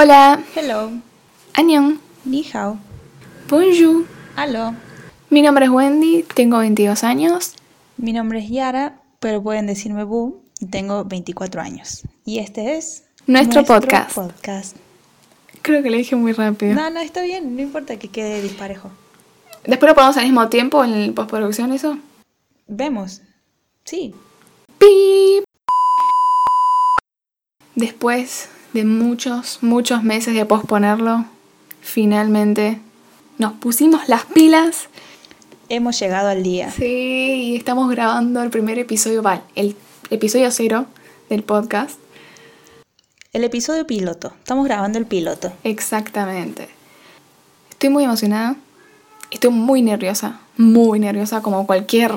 Hola, Hello. Annyeong, Ni hao. bonjour. Aló. Mi nombre es Wendy, tengo 22 años. Mi nombre es Yara, pero pueden decirme Bu y tengo 24 años. Y este es Nuestro podcast. podcast. Creo que le dije muy rápido. No, no, está bien, no importa que quede disparejo. Después lo ponemos al mismo tiempo en postproducción, eso. Vemos. Sí. Pip. Después de muchos, muchos meses de posponerlo, finalmente nos pusimos las pilas. Hemos llegado al día. Sí, y estamos grabando el primer episodio, vale, el episodio cero del podcast. El episodio piloto. Estamos grabando el piloto. Exactamente. Estoy muy emocionada. Estoy muy nerviosa. Muy nerviosa, como cualquier.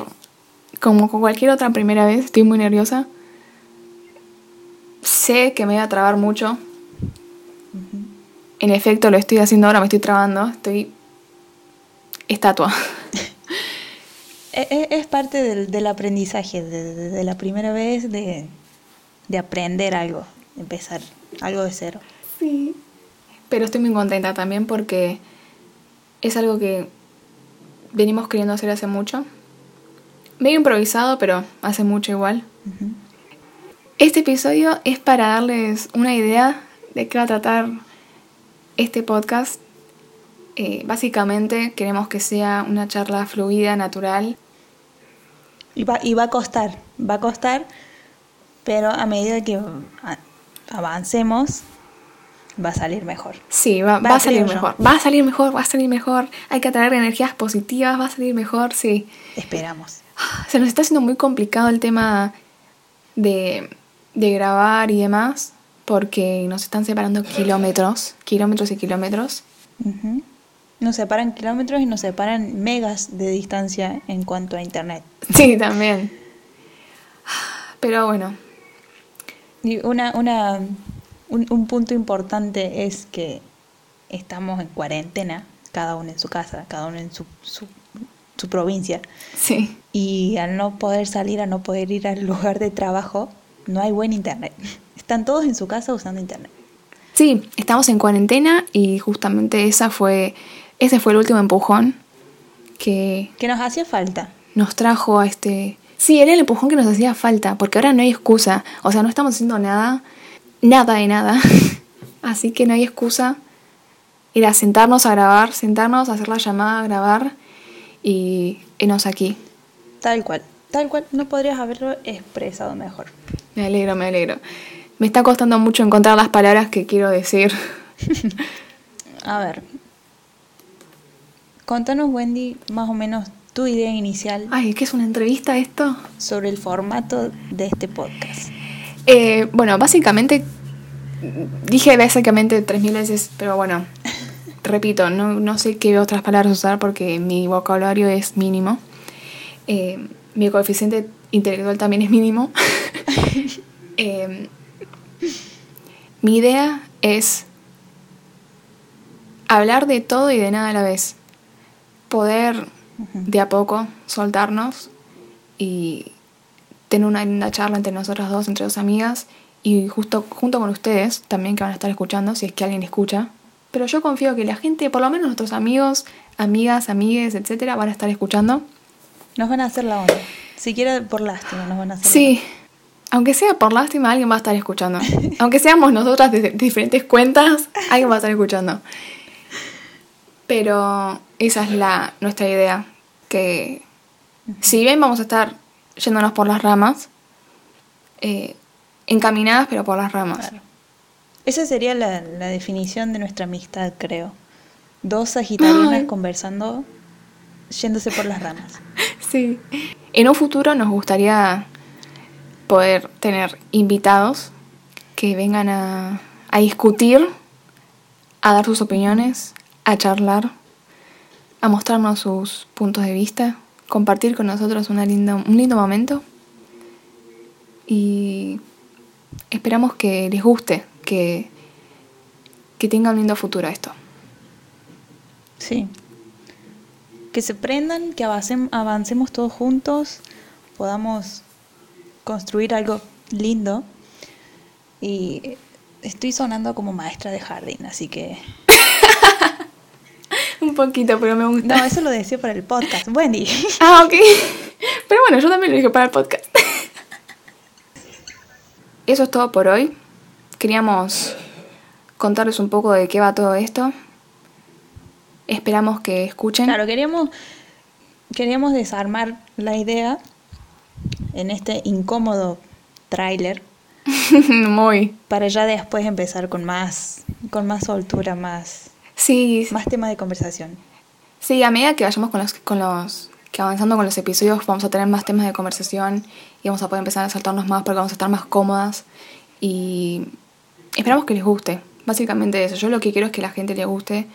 Como cualquier otra primera vez. Estoy muy nerviosa. Sé que me voy a trabar mucho. En efecto, lo estoy haciendo ahora, me estoy trabando. Estoy. estatua. E- e- Es, parte del, del aprendizaje, de, de- de la primera vez de, de aprender algo, empezar algo de cero. Sí. Pero estoy muy contenta también porque es algo que venimos queriendo hacer hace mucho. Medio improvisado, pero hace mucho igual. Este episodio es para darles una idea de qué va a tratar este podcast. Eh, básicamente queremos que sea una charla fluida, natural. Y va, y va a costar, va a costar, pero a medida que avancemos, va a salir mejor. Sí, va, Va, va a salir yo. mejor. Va a salir mejor, va a salir mejor. Hay que atraer energías positivas, va a salir mejor, sí. Esperamos. Se nos está haciendo muy complicado el tema de, de grabar y demás, porque nos están separando kilómetros, kilómetros y kilómetros. Nos separan kilómetros y nos separan megas de distancia en cuanto a internet. Sí, también. Pero bueno, Y una, una, un, un punto importante es que estamos en cuarentena, cada uno en su casa, cada uno en su, su, su provincia. sí. Y al no poder salir, al no poder ir al lugar de trabajo, no hay buen internet. Están todos en su casa usando internet. Sí, estamos en cuarentena y justamente esa fue, ese fue el último empujón que Que nos hacía falta. nos trajo a este... Sí, era el empujón que nos hacía falta, porque ahora no hay excusa. O sea, no estamos haciendo nada, nada de nada. Así que no hay excusa. Era sentarnos a grabar, sentarnos, a hacer la llamada, grabar y enos aquí. Tal cual. Tal cual. No podrías haberlo expresado mejor. Me alegro, me alegro. Me está costando mucho encontrar las palabras que quiero decir. A ver. Contanos, Wendy, más o menos tu idea inicial Ay, ¿qué es una entrevista esto? sobre el formato de este podcast. Eh, bueno, básicamente, dije básicamente 3.000 veces, pero bueno, repito, no, no sé qué otras palabras usar porque mi vocabulario es mínimo. Eh, mi coeficiente intelectual también es mínimo. Eh, mi idea es hablar de todo y de nada a la vez. Poder de a poco soltarnos y tener una linda charla entre nosotras dos, entre dos amigas, y justo junto con ustedes también que van a estar escuchando, si es que alguien escucha. Pero yo confío que la gente, por lo menos nuestros amigos, amigas, amigues, etcétera, van a estar escuchando. Nos van a hacer la onda. Siquiera por lástima nos van a hacer la Sí, aunque sea por lástima, alguien va a estar escuchando. Aunque seamos nosotras de diferentes cuentas, alguien va a estar escuchando. Pero esa es la nuestra idea, que si bien vamos a estar yéndonos por las ramas, eh, encaminadas pero por las ramas. Claro. Esa sería la, la definición de nuestra amistad, creo. Dos sagitarianas conversando, yéndose por las ramas. Sí. En un futuro nos gustaría poder tener invitados que vengan a, a discutir, a dar sus opiniones, a charlar, a mostrarnos sus puntos de vista, compartir con nosotros una linda, un lindo momento. Y esperamos que les guste, que, que tenga un lindo futuro esto. Sí. Que se prendan, que avancem- avancemos todos juntos, podamos construir algo lindo y estoy sonando como maestra de jardín, así que... Un poquito, pero me gusta. No, eso lo decía para el podcast. Wendy. Ah, ok. Pero bueno, yo también lo dije para el podcast. Eso es todo por hoy. Queríamos contarles un poco de qué va todo esto. Esperamos que escuchen. Claro, queríamos, queríamos desarmar la idea en este incómodo tráiler Muy. para ya después empezar con más, con más soltura, más, Sí, más tema de conversación. sí, a medida que vayamos con los, con los que avanzando con los episodios, vamos a tener más temas de conversación y vamos a poder empezar a saltarnos más porque vamos a estar más cómodas y esperamos que les guste. Básicamente eso. Yo lo que quiero es que la gente le guste,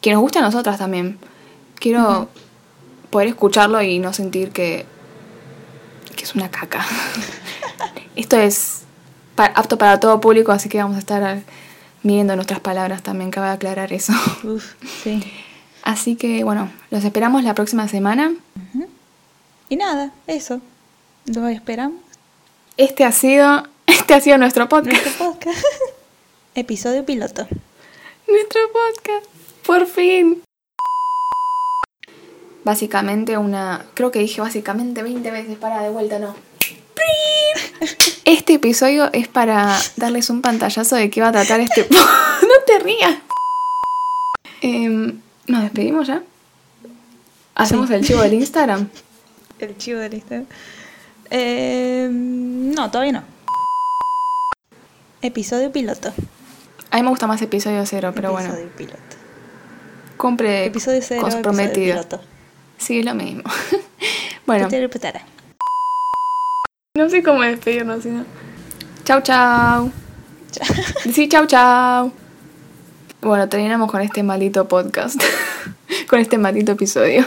que nos guste a nosotras también. Quiero poder escucharlo y no sentir que, que es una caca. Esto es apto para todo público, así que vamos a estar midiendo nuestras palabras también, cabe aclarar eso. Uf, sí. Así que bueno, los esperamos la próxima semana. Y nada, eso. Lo esperamos. Este ha sido, este ha sido nuestro podcast. Nuestro podcast. Episodio piloto. Nuestro podcast. Por fin. Básicamente una, creo que dije básicamente 20 veces para de vuelta, no. Este episodio es para darles un pantallazo de qué va a tratar este... no te rías. Em, Nos despedimos ya. Hacemos Sí. el chivo del Instagram. El chivo del Instagram. Eh, no, todavía no. Episodio piloto. A mí me gusta más episodio cero, pero bueno. episodio piloto. Compre Episodio cero, cosas episodio prometidas. piloto. Sí, es lo mismo. bueno, no sé cómo despedirnos, sino. Chau, chau. Chao. Sí, chau, chau. Bueno, terminamos con este maldito podcast. con este maldito episodio.